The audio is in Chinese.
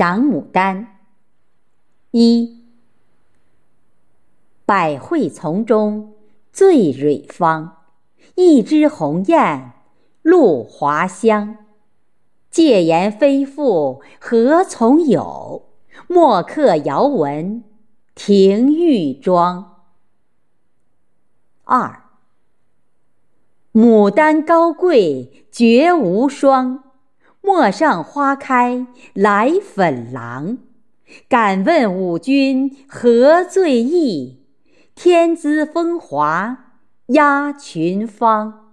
赏牡丹。一，百卉丛中最蕊芳，一枝红艳露华香。借言非赋何从有？墨客遥闻庭玉妆。二，牡丹高贵绝无双。陌上花开来粉郎，敢问五君何醉意？天姿风华压群芳。